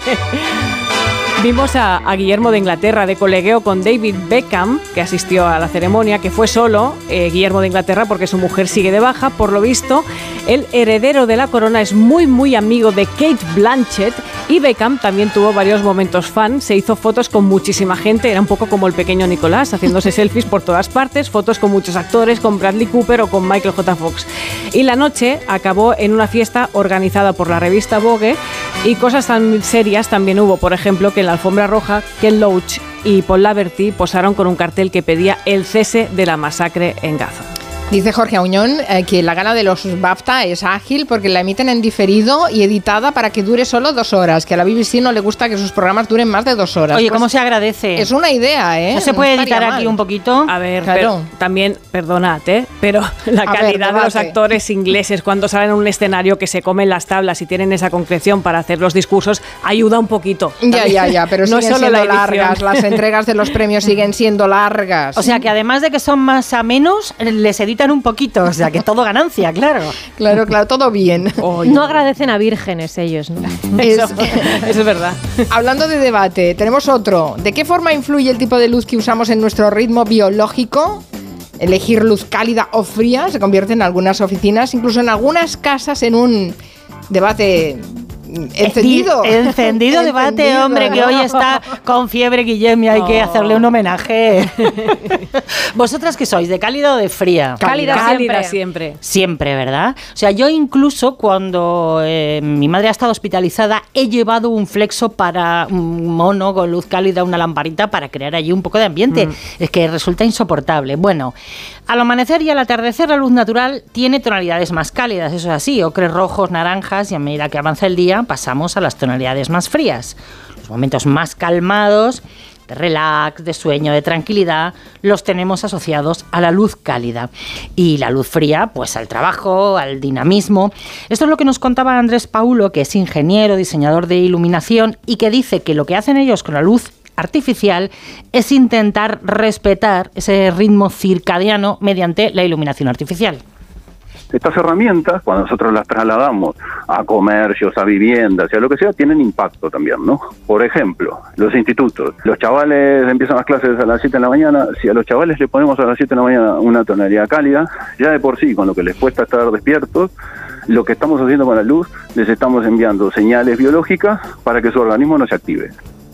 Vimos a, a Guillermo de Inglaterra de colegueo con David Beckham, que asistió a la ceremonia, que fue solo eh, Guillermo de Inglaterra porque su mujer sigue de baja, por lo visto. El heredero de la corona es muy muy amigo de Kate Blanchett y Beckham también tuvo varios momentos fan, se hizo fotos con muchísima gente, era un poco como el pequeño Nicolás, haciéndose <laughs> selfies por todas partes, fotos con muchos actores, con Bradley Cooper o con Michael J. Fox. Y la noche acabó en una fiesta organizada por la revista Vogue y cosas tan serias también hubo, por ejemplo, que en alfombra roja Ken Loach y Paul Laverty posaron con un cartel que pedía el cese de la masacre en Gaza. Dice Jorge Auñón eh, que la gala de los BAFTA es ágil porque la emiten en diferido y editada para que dure solo dos horas, que a la BBC no le gusta que sus programas duren más de dos horas. Oye, Pues ¿cómo se agradece? Es una idea, ¿eh? ¿No se puede editar mal. aquí un poquito? A ver, Claro. pero también, perdonad, ¿eh? pero <laughs> la A ver, calidad de los actores ingleses cuando salen a un escenario que se comen las tablas y tienen esa concreción para hacer los discursos ayuda un poquito. Ya, ya, ya, pero <laughs> no siguen solo siendo largas. Las entregas de los premios <laughs> siguen siendo largas. O sea que además de que son más a menos, les un poquito. O sea que todo ganancia, claro. Claro, claro, todo bien. No agradecen a vírgenes ellos, ¿no? <laughs> Es- Eso es verdad. Hablando de debate, tenemos otro. ¿De qué forma influye el tipo de luz que usamos en nuestro ritmo biológico? Elegir luz cálida o fría se convierte en algunas oficinas, incluso en algunas casas, en un debate encendido. <laughs> Encendido debate, Encendido, hombre, que ¿no? hoy está con fiebre Guillem y hay que hacerle un homenaje. <laughs> ¿Vosotras qué sois? ¿De cálida o de fría? Cálida, Cálida siempre. Siempre, ¿verdad? O sea, yo incluso cuando eh, mi madre ha estado hospitalizada he llevado un flexo para un mono con luz cálida, una lamparita para crear allí un poco de ambiente. Es que resulta insoportable. Bueno, al amanecer y al atardecer la luz natural tiene tonalidades más cálidas, eso es así, ocres rojos, naranjas y a medida que avanza el día pasamos a las tonalidades más frías. Los momentos más calmados de relax, de sueño, de tranquilidad, los tenemos asociados a la luz cálida. Y la luz fría, pues al trabajo, al dinamismo. Esto es lo que nos contaba Andrés Paulo, que es ingeniero, diseñador de iluminación, y que dice que lo que hacen ellos con la luz artificial es intentar respetar ese ritmo circadiano mediante la iluminación artificial. Estas herramientas, cuando nosotros las trasladamos a comercios, a viviendas, a lo que sea, tienen impacto también, ¿no? Por ejemplo, los institutos. Los chavales empiezan las clases a las 7 de la mañana. Si a los chavales le ponemos a las 7 de la mañana una tonalidad cálida, ya de por sí, con lo que les cuesta estar despiertos, lo que estamos haciendo con la luz, les estamos enviando señales biológicas para que su organismo no se active.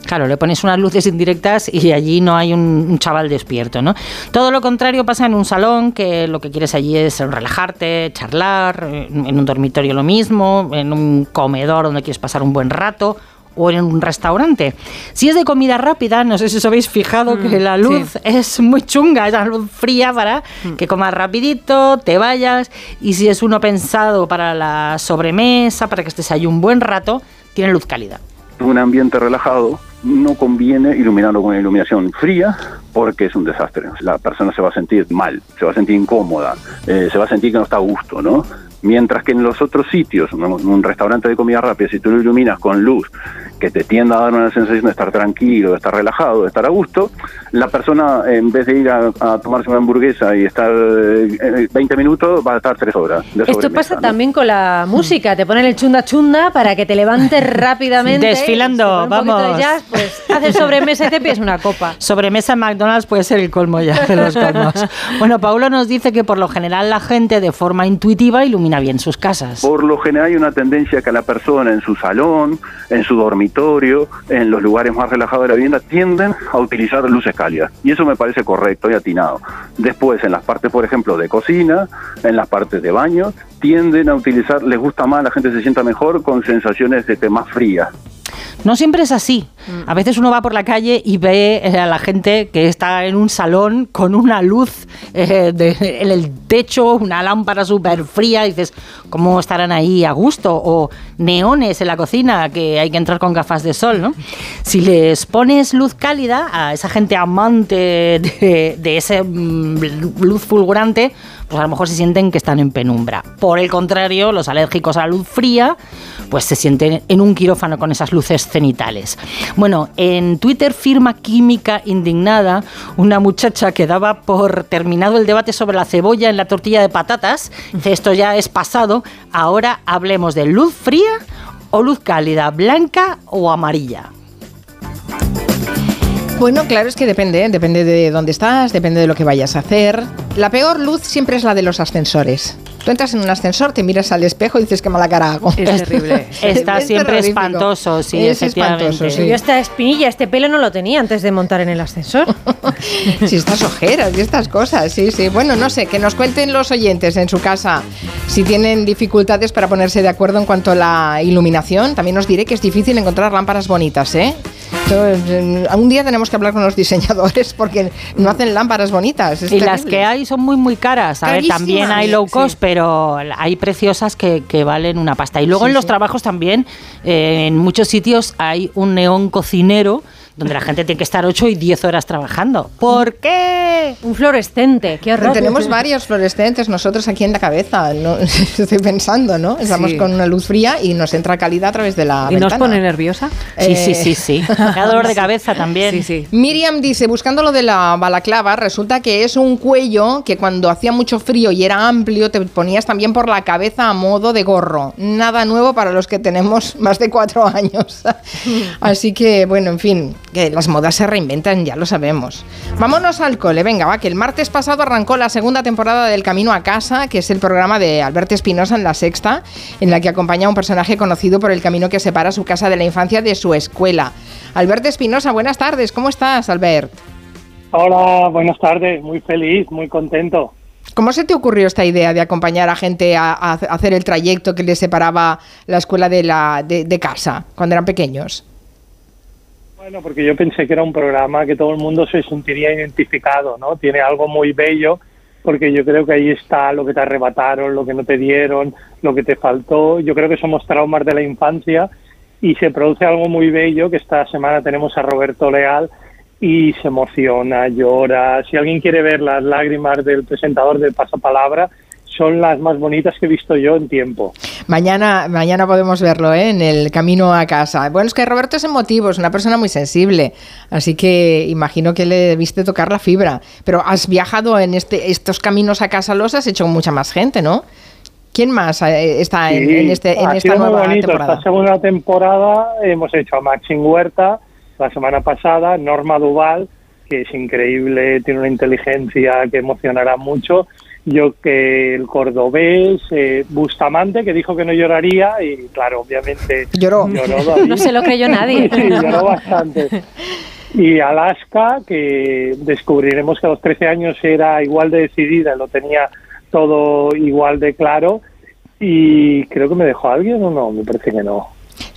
Claro, le pones unas luces indirectas y allí no hay un, un chaval despierto, ¿no? Todo lo contrario pasa en un salón, que lo que quieres allí es relajarte, charlar, en en un dormitorio lo mismo, en un comedor donde quieres pasar un buen rato o en un restaurante. Si es de comida rápida, no sé si os habéis fijado Mm, que la luz es muy chunga, es la luz fría para que comas rapidito, te vayas, y si es uno pensado para la sobremesa, para que estés ahí un buen rato, tiene luz cálida. un ambiente relajado, no conviene iluminarlo con iluminación fría porque es un desastre. La persona se va a sentir mal, se va a sentir incómoda, eh, se va a sentir que no está a gusto, ¿no? Mientras que en los otros sitios, en un restaurante de comida rápida, si tú lo iluminas con luz que te tienda a dar una sensación de estar tranquilo, de estar relajado, de estar a gusto, la persona en vez de ir a, a tomarse una hamburguesa y estar eh, 20 minutos, va a estar 3 horas. de Esto pasa ¿no? también con la música. Te ponen el chunda chunda para que te levantes <laughs> rápidamente. Desfilando, un poquito de vamos. jazz, pues haces sobremesa y te pides una copa. <laughs> Sobremesa en McDonald's puede ser el colmo ya de los <laughs> colmos. Bueno, Paulo nos dice que por lo general la gente de forma intuitiva ilumina bien sus casas. Por lo general hay una tendencia que la persona en su salón, en su dormitorio, en los lugares más relajados de la vivienda, tienden a utilizar luces cálidas. Y eso me parece correcto y atinado. Después, en las partes, por ejemplo, de cocina, en las partes de baño, tienden a utilizar, les gusta más, la gente se sienta mejor con sensaciones de té más frías. No siempre es así. A veces uno va por la calle y ve eh, a la gente que está en un salón con una luz eh, de- en el techo, una lámpara súper fría, y dices, ¿cómo estarán ahí a gusto? O neones en la cocina, que hay que entrar con gafas de sol, ¿no? Si les pones luz cálida a esa gente amante de, de esa luz fulgurante, pues a lo mejor se sienten que están en penumbra. Por el contrario, los alérgicos a la luz fría, pues se sienten en un quirófano con esas luces cenitales. Bueno, en Twitter firma Química Indignada una muchacha que daba por terminado el debate sobre la cebolla en la tortilla de patatas. Dice, esto ya es pasado, ahora hablemos de luz fría o luz cálida, blanca o amarilla. Bueno, claro, es que depende, ¿eh? depende de dónde estás, depende de lo que vayas a hacer. La peor luz siempre es la de los ascensores. Tú entras en un ascensor, te miras al espejo y dices qué mala cara hago. Es terrible. <laughs> Está Es siempre terrorífico. espantoso, sí, Es efectivamente. espantoso, sí. Yo esta espinilla, este pelo no lo tenía antes de montar en el ascensor. <laughs> Si estas ojeras y estas cosas, sí, sí. Bueno, no sé, que nos cuenten los oyentes en su casa si tienen dificultades para ponerse de acuerdo en cuanto a la iluminación. También os diré que es difícil encontrar lámparas bonitas, ¿eh? Entonces, un día tenemos que hablar con los diseñadores porque no hacen lámparas bonitas. es Y las que hay son muy, muy caras. A ver, también hay low cost, sí. pero hay preciosas que, que valen una pasta. Y luego Sí, en los sí. trabajos también, eh, en muchos sitios hay un neón cocinero donde la gente tiene que estar 8 y 10 horas trabajando. ¿Por qué? Un fluorescente, qué horror. Tenemos varios fluorescentes nosotros aquí en la cabeza, ¿no? <laughs> estoy pensando, ¿no? Estamos Sí. con una luz fría y nos entra calidad a través de la ¿Y nos pone nerviosa? Sí, sí, Eh, sí, sí. <laughs> Me dolor de cabeza también. Sí, sí. Miriam dice, buscando lo de la balaclava, resulta que es un cuello que cuando hacía mucho frío y era amplio te ponías también por la cabeza a modo de gorro. Nada nuevo para los que tenemos <laughs> más de cuatro años. Así que, bueno, en fin, que las modas se reinventan, ya lo sabemos. Vámonos al cole, venga, va, que el martes pasado arrancó la segunda temporada del Camino a Casa, que es el programa de Alberto Espinosa en la sexta, en la que acompaña a un personaje conocido por el camino que separa su casa de la infancia de su escuela. Alberto Espinosa, buenas tardes, ¿cómo estás, Albert? Hola, buenas tardes, muy feliz, muy contento. ¿Cómo se te ocurrió esta idea de acompañar a gente a, a hacer el trayecto que les separaba la escuela de, la, de, de casa cuando eran pequeños? Bueno, porque yo pensé que era un programa que todo el mundo se sentiría identificado, ¿no? Tiene algo muy bello, porque yo creo que ahí está lo que te arrebataron, lo que no te dieron, lo que te faltó. Yo creo que somos traumas de la infancia y se produce algo muy bello, que esta semana tenemos a Roberto Leal y se emociona, llora. Si alguien quiere ver las lágrimas del presentador del Pasapalabra, son las más bonitas que he visto yo en tiempo. Mañana, mañana podemos verlo ¿eh? en el camino a casa. Bueno, es que Roberto es emotivo, es una persona muy sensible, así que imagino que le debiste tocar la fibra. Pero has viajado en este, estos caminos a casa, los has hecho con mucha más gente, ¿no? ¿Quién más eh, está en, Sí, en este, en ha esta sido muy nueva bonito. temporada? Esta segunda temporada hemos hecho a Maxim Huerta la semana pasada, Norma Duval, que es increíble, tiene una inteligencia que emocionará mucho. Yo que el cordobés, eh, Bustamante, que dijo que no lloraría y claro, obviamente Lloró. <laughs> David. No se lo creyó nadie. <laughs> Sí, lloró bastante. Y Alaska, que descubriremos que a los 13 años era igual de decidida, lo tenía todo igual de claro. Y creo que me dejó alguien o no, me parece que no.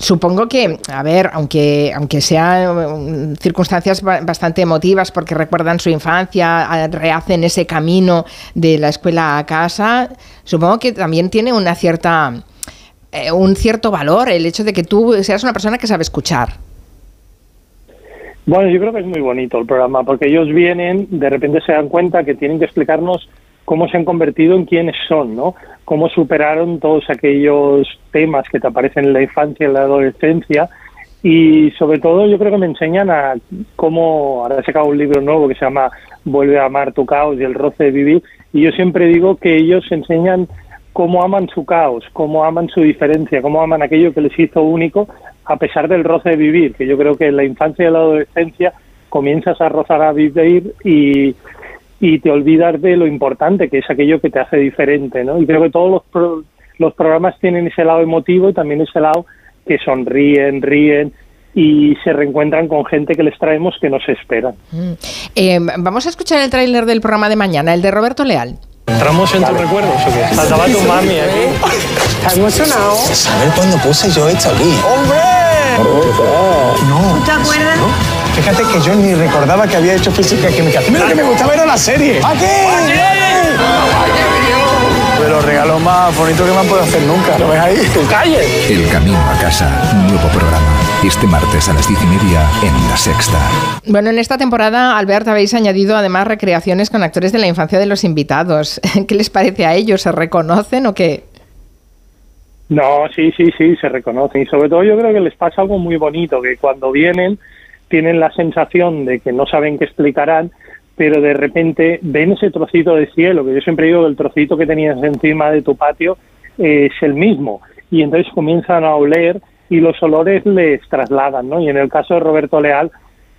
Supongo que, a ver, aunque, aunque sean mm, circunstancias ba- bastante emotivas porque recuerdan su infancia, rehacen ese camino de la escuela a casa, supongo que también tiene una cierta, eh, un cierto valor el hecho de que tú seas una persona que sabe escuchar. Bueno, yo creo que es muy bonito el programa porque ellos vienen, de repente se dan cuenta que tienen que explicarnos cómo se han convertido en quienes son, ¿no? Cómo superaron todos aquellos temas que te aparecen en la infancia y en la adolescencia y sobre todo yo creo que me enseñan a cómo, ahora he sacado un libro nuevo que se llama Vuelve a amar tu caos y el roce de vivir y yo siempre digo que ellos enseñan cómo aman su caos, cómo aman su diferencia, cómo aman aquello que les hizo único a pesar del roce de vivir, que yo creo que en la infancia y la adolescencia comienzas a rozar a vivir y, y te olvidas de lo importante que es aquello que te hace diferente, ¿no? Y creo que todos los, pro- los programas tienen ese lado emotivo y también ese lado que sonríen, ríen y se reencuentran con gente que les traemos que no se esperan. Mm. Eh, vamos a escuchar el tráiler del programa de mañana, el de Roberto Leal. ¿Entramos en tus recuerdos o qué? Faltaba tu mami aquí. ¿Estás emocionado? ¿Saber cuándo puse yo esto aquí? ¡Hombre! No. ¿Te acuerdas? Fíjate que yo ni recordaba que había hecho física y química. Mira que me gustaba era la serie. ¿Aquí? De los regalos más bonitos que me han podido hacer nunca. ¿Lo ves ahí? ¡Calle! El camino a casa, nuevo programa. Este martes a las diez y media en La Sexta. Bueno, en esta temporada, Albert, habéis añadido además recreaciones con actores de la infancia de los invitados. <laughs> ¿Qué les parece a ellos? ¿Se reconocen o qué? No, sí, sí, sí, se reconocen. Y sobre todo yo creo que les pasa algo muy bonito, que cuando vienen tienen la sensación de que no saben qué explicarán, pero de repente ven ese trocito de cielo, que yo siempre digo que el trocito que tenías encima de tu patio eh, es el mismo. Y entonces comienzan a oler y los olores les trasladan, ¿no? Y en el caso de Roberto Leal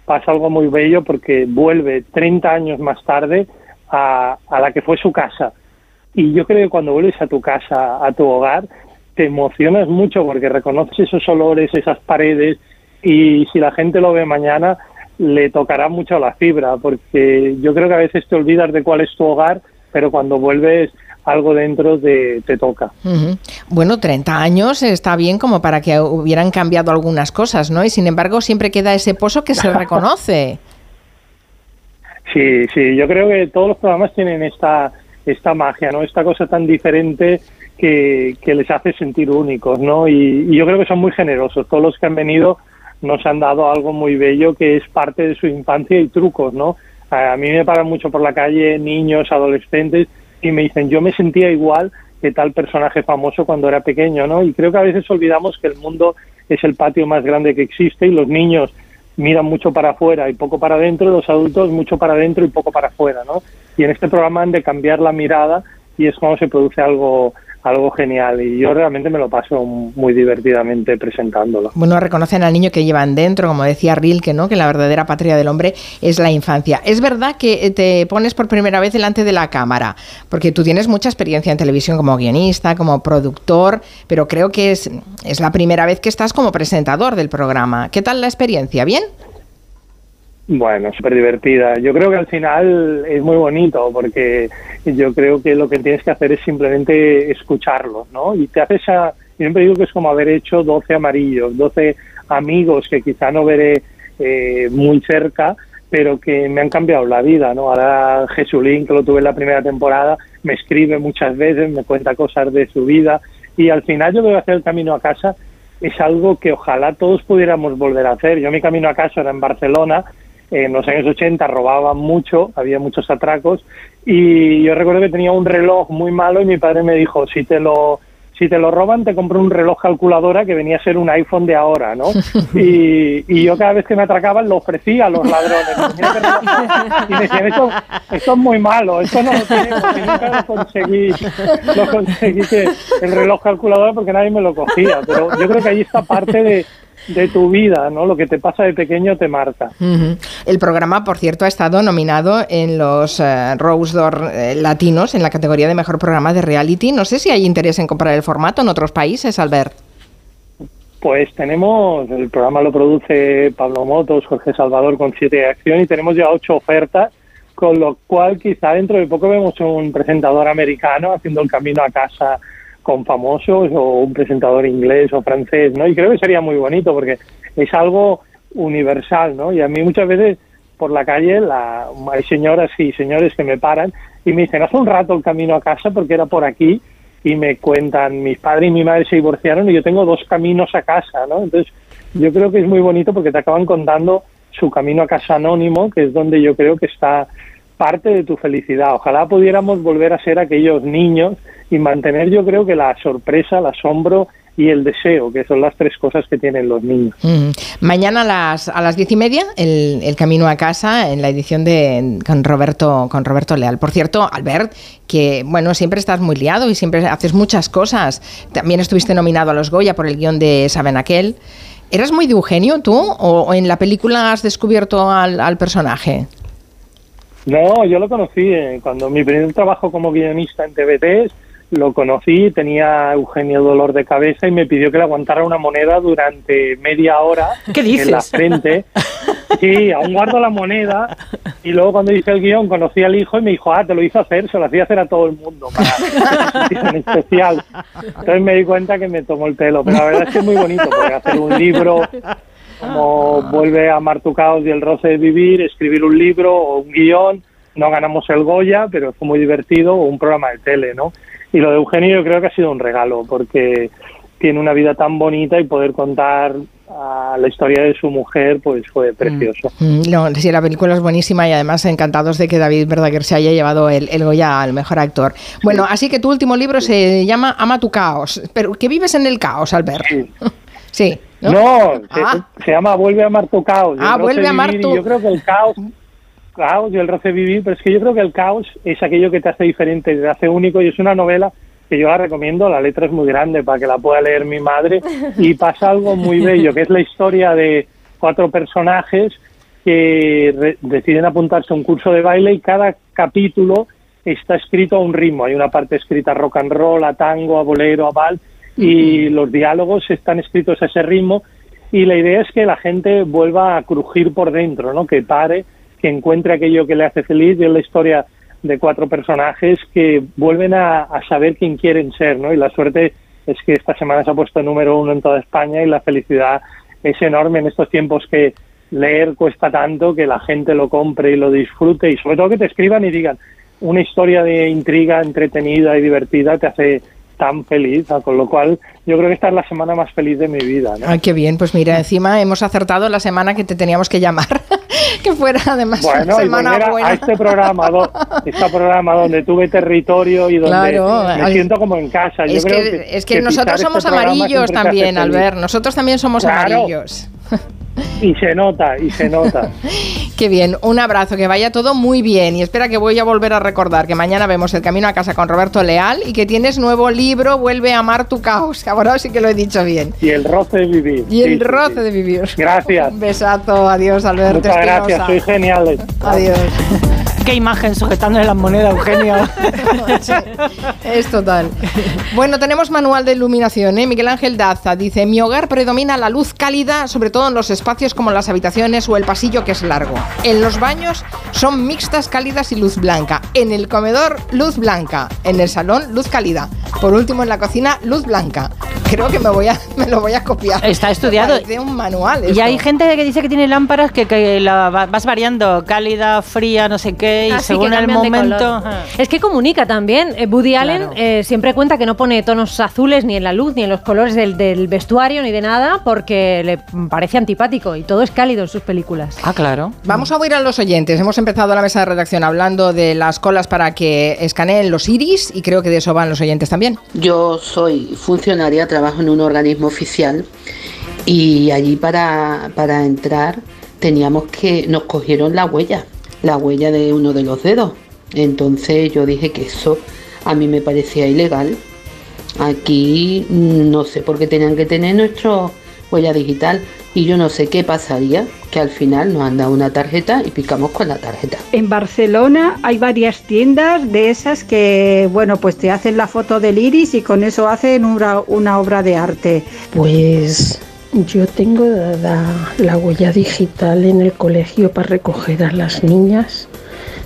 pasa algo muy bello porque vuelve 30 años más tarde a, a la que fue su casa y yo creo que cuando vuelves a tu casa, a tu hogar, te emocionas mucho porque reconoces esos olores, esas paredes y si la gente lo ve mañana le tocará mucho la fibra porque yo creo que a veces te olvidas de cuál es tu hogar, pero cuando vuelves algo dentro de, te toca. Bueno, 30 años está bien como para que hubieran cambiado algunas cosas, ¿no? Y sin embargo siempre queda ese pozo que se <laughs> reconoce. Sí, sí, yo creo que todos los programas tienen esta, esta magia, ¿no? Esta cosa tan diferente que, que les hace sentir únicos, ¿no? Y, y yo creo que son muy generosos. Todos los que han venido nos han dado algo muy bello que es parte de su infancia y trucos, ¿no? A mí me paran mucho por la calle niños, adolescentes y me dicen, yo me sentía igual que tal personaje famoso cuando era pequeño, ¿no? Y creo que a veces olvidamos que el mundo es el patio más grande que existe y los niños miran mucho para afuera y poco para adentro, los adultos mucho para adentro y poco para afuera, ¿no? Y en este programa han de cambiar la mirada y es cuando se produce algo algo genial y yo realmente me lo paso muy divertidamente presentándolo. Bueno, reconocen al niño que llevan dentro, como decía Rilke, ¿no? Que la verdadera patria del hombre es la infancia. Es verdad que eh, te pones por primera vez delante de la cámara, porque tú tienes mucha experiencia en televisión como guionista, como productor, pero creo que es, es la primera vez que estás como presentador del programa. ¿Qué tal la experiencia? ¿Bien? Bueno, súper divertida. Yo creo que al final es muy bonito porque yo creo que lo que tienes que hacer es simplemente escucharlos, ¿no? Y te haces a... Siempre digo que es como haber hecho 12 amarillos, 12 amigos que quizá no veré eh, muy cerca, pero que me han cambiado la vida, ¿no? Ahora Jesulín, que lo tuve en la primera temporada, me escribe muchas veces, me cuenta cosas de su vida y al final yo voy a hacer el camino a casa es algo que ojalá todos pudiéramos volver a hacer. Yo mi camino a casa era en Barcelona, en los años 80 robaban mucho, había muchos atracos y yo recuerdo que tenía un reloj muy malo y mi padre me dijo, si te lo si te lo roban te compro un reloj calculadora que venía a ser un iPhone de ahora, ¿no? <laughs> Y, y yo cada vez que me atracaban lo ofrecía a los ladrones. Y me decían, esto, esto es muy malo, esto no lo tenemos, y nunca lo conseguí, lo conseguí que el reloj calculadora porque nadie me lo cogía. Pero yo creo que ahí está parte de, de tu vida, ¿no? Lo que te pasa de pequeño te marca. El programa, por cierto, ha estado nominado en los eh, Rose d'Or eh, latinos en la categoría de mejor programa de reality. No sé si hay interés en comprar el formato en otros países, Albert. Pues tenemos, el programa lo produce Pablo Motos, Jorge Salvador con siete de acción y tenemos ya ocho ofertas, con lo cual quizá dentro de poco vemos un presentador americano haciendo el camino a casa con famosos o un presentador inglés o francés, ¿no? Y creo que sería muy bonito porque es algo universal, ¿no? Y a mí muchas veces por la calle la, hay señoras y señores que me paran y me dicen, hace un rato el camino a casa porque era por aquí y me cuentan, mis padres y mi madre se divorciaron y yo tengo dos caminos a casa, ¿no? Entonces yo creo que es muy bonito porque te acaban contando su camino a casa anónimo, que es donde yo creo que está parte de tu felicidad. Ojalá pudiéramos volver a ser aquellos niños y mantener yo creo que la sorpresa, el asombro y el deseo, que son las tres cosas que tienen los niños. Mañana a las, a las diez y media, el, camino a casa en la edición de con Roberto, con Roberto Leal. Por cierto, Albert, que bueno, siempre estás muy liado y siempre haces muchas cosas. También estuviste nominado a los Goya por el guion de Saben Aquel. ¿Eras muy de Eugenio tú o, en la película has descubierto al personaje? No, yo lo conocí eh, cuando mi primer trabajo como guionista en TVT lo conocí, tenía Eugenio dolor de cabeza y me pidió que le aguantara una moneda durante media hora ¿Qué dices? en la frente. <laughs> Sí, aún guardo la moneda y luego cuando hice el guion conocí al hijo y me dijo, ah, te lo hizo hacer, se lo hacía hacer a todo el mundo para <laughs> en especial. Entonces me di cuenta que me tomó el pelo, pero la verdad es que es muy bonito porque hacer un libro como vuelve a amar tu caos y el roce de vivir, escribir un libro o un guion, no ganamos el Goya, pero fue muy divertido, o un programa de tele, ¿no? Y lo de Eugenio yo creo que ha sido un regalo, porque tiene una vida tan bonita y poder contar ah, la historia de su mujer, pues fue precioso. Mm, No, sí, la película es buenísima y además encantados de que David Verdaguer se haya llevado el, el Goya al mejor actor. Bueno, así que tu último libro se llama Ama tu caos, pero que vives en el caos, Albert. Sí. <laughs> ¿no? No, se, Ah. se llama Vuelve a amar tu caos. Ah, Vuelve a amar tu- Yo creo que el caos, caos y el roce vivir, pero es que yo creo que el caos es aquello que te hace diferente, te hace único y es una novela que yo la recomiendo, la letra es muy grande para que la pueda leer mi madre y <laughs> pasa algo muy bello, que es la historia de cuatro personajes que deciden apuntarse a un curso de baile y cada capítulo está escrito a un ritmo. Hay una parte escrita a rock and roll, a tango, a bolero, a vals, y los diálogos están escritos a ese ritmo. Y la idea es que la gente vuelva a crujir por dentro, ¿no? Que pare, que encuentre aquello que le hace feliz. Y es la historia de cuatro personajes que vuelven a, a saber quién quieren ser, ¿no? Y la suerte es que esta semana se ha puesto número uno en toda España y la felicidad es enorme en estos tiempos que leer cuesta tanto que la gente lo compre y lo disfrute y sobre todo que te escriban y digan una historia de intriga entretenida y divertida te hace tan feliz, con lo cual yo creo que esta es la semana más feliz de mi vida. ¿no? Ay, qué bien, pues mira, encima hemos acertado la semana que te teníamos que llamar, <laughs> que fuera además Bueno, una y semana a, buena. a este programa, este programa donde tuve territorio y donde Claro, me ay. siento como en casa. Yo Es creo que, es que pisar nosotros este somos programa amarillos también. Albert. Nosotros también somos Claro. amarillos. <laughs> Y se nota, y se nota. <laughs> Qué bien, un abrazo, que vaya todo muy bien y espera que voy a volver a recordar que mañana vemos el camino a casa con Roberto Leal y que tienes nuevo libro, Vuelve a amar tu caos, ahora sí que lo he dicho bien. Y el roce de vivir. Y el Sí, roce sí. de vivir. Gracias. Un besazo, adiós Alberto. Muchas gracias, soy geniales. Adiós. <laughs> Qué imagen sujetándole las monedas, Eugenio. <laughs> Es total. Bueno, tenemos manual de iluminación. ¿eh? Miguel Ángel Daza dice: Mi hogar predomina la luz cálida, sobre todo en los espacios como las habitaciones o el pasillo que es largo. En los baños son mixtas, cálidas y luz blanca. En el comedor, luz blanca. En el salón, luz cálida. Por último, en la cocina, luz blanca. Creo que me, voy a, <laughs> me lo voy a copiar. Está estudiado. De un manual. Y hay gente que dice que tiene lámparas que, que la va- vas variando, cálida, fría, no sé qué, y Así según que el momento. Es que comunica también. Eh, Woody Allen eh, siempre cuenta que no pone tonos azules ni en la luz, ni en los colores del, del vestuario, ni de nada, porque le parece antipático y todo es cálido en sus películas. Ah, claro. Vamos a oír a los oyentes. Hemos empezado la mesa de redacción hablando de las colas para que escaneen los iris y creo que de eso van los oyentes también. Yo soy funcionaria, trabajo en un organismo oficial y allí para, para entrar teníamos que, nos cogieron la huella, la huella de uno de los dedos. Entonces yo dije que eso a mí me parecía ilegal. Aquí mm, no sé por qué tenían que tener nuestra huella digital y yo no sé qué pasaría, que al final nos han dado una tarjeta y picamos con la tarjeta. En Barcelona hay varias tiendas de esas que, bueno, pues te hacen la foto del iris y con eso hacen una, una obra de arte. Pues yo tengo dada la huella digital en el colegio para recoger a las niñas.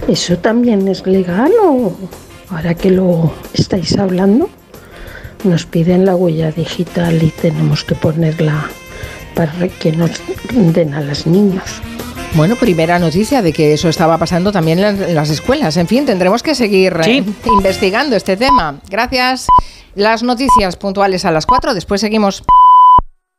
¿Eso también es legal o ahora que lo estáis hablando? Nos piden la huella digital y tenemos que ponerla para que nos den a las niñas. Bueno, primera noticia de que eso estaba pasando también en las- en las escuelas. En fin, tendremos que seguir eh, investigando este tema. Gracias. Las noticias puntuales a las 4, después seguimos.